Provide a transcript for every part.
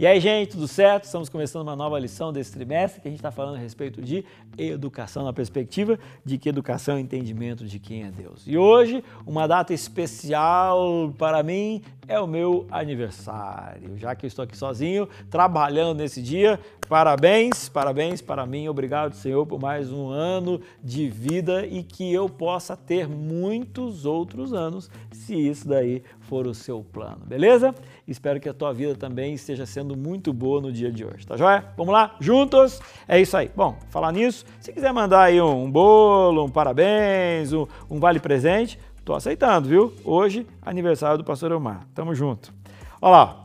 E aí, gente, tudo certo? Estamos começando uma nova lição desse trimestre que a gente está falando a respeito de educação na perspectiva de que educação é entendimento de quem é Deus. E hoje, uma data especial para mim é o meu aniversário. Já que eu estou aqui sozinho, trabalhando nesse dia, parabéns, parabéns para mim. Obrigado, Senhor, por mais um ano de vida e que eu possa ter muitos outros anos, se isso daí for o seu plano, beleza? Espero que a tua vida também esteja sendo muito boa no dia de hoje, tá joia? Vamos lá, juntos? É isso aí. Bom, falar nisso, se quiser mandar aí um, bolo, um parabéns, um, um vale presente, tô aceitando, viu? Hoje, aniversário do pastor Elmar. Tamo junto. Olha lá,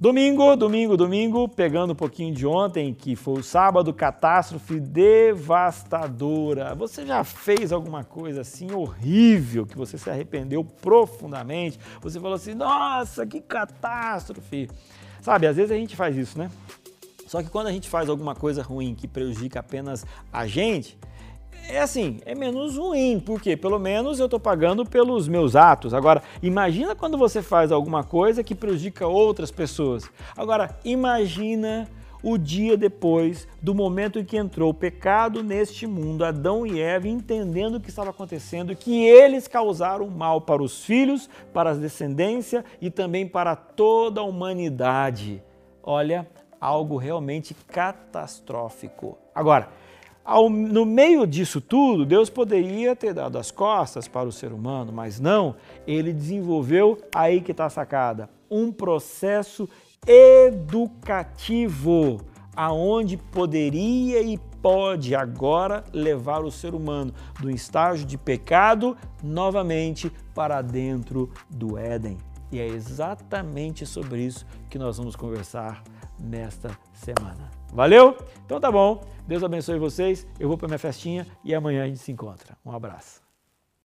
Domingo, domingo, domingo, pegando um pouquinho de ontem, que foi o sábado, catástrofe devastadora. Você já fez alguma coisa assim horrível que você se arrependeu profundamente? Você falou assim: nossa, que catástrofe! Sabe, às vezes a gente faz isso, né? Só que quando a gente faz alguma coisa ruim que prejudica apenas a gente, é assim, é menos ruim, porque pelo menos eu estou pagando pelos meus atos. Agora, imagina quando você faz alguma coisa que prejudica outras pessoas. Agora, imagina o dia depois do momento em que entrou o pecado neste mundo, Adão e Eva entendendo o que estava acontecendo, que eles causaram mal para os filhos, para a descendência e também para toda a humanidade. Olha, algo realmente catastrófico. Agora, ao, no meio disso tudo, Deus poderia ter dado as costas para o ser humano, mas não, ele desenvolveu, aí que está a sacada, um processo educativo, aonde poderia e pode agora levar o ser humano do estágio de pecado novamente para dentro do Éden. E é exatamente sobre isso que nós vamos conversar nesta semana. Valeu? Então tá bom. Deus abençoe vocês. Eu vou para minha festinha e amanhã a gente se encontra. Um abraço.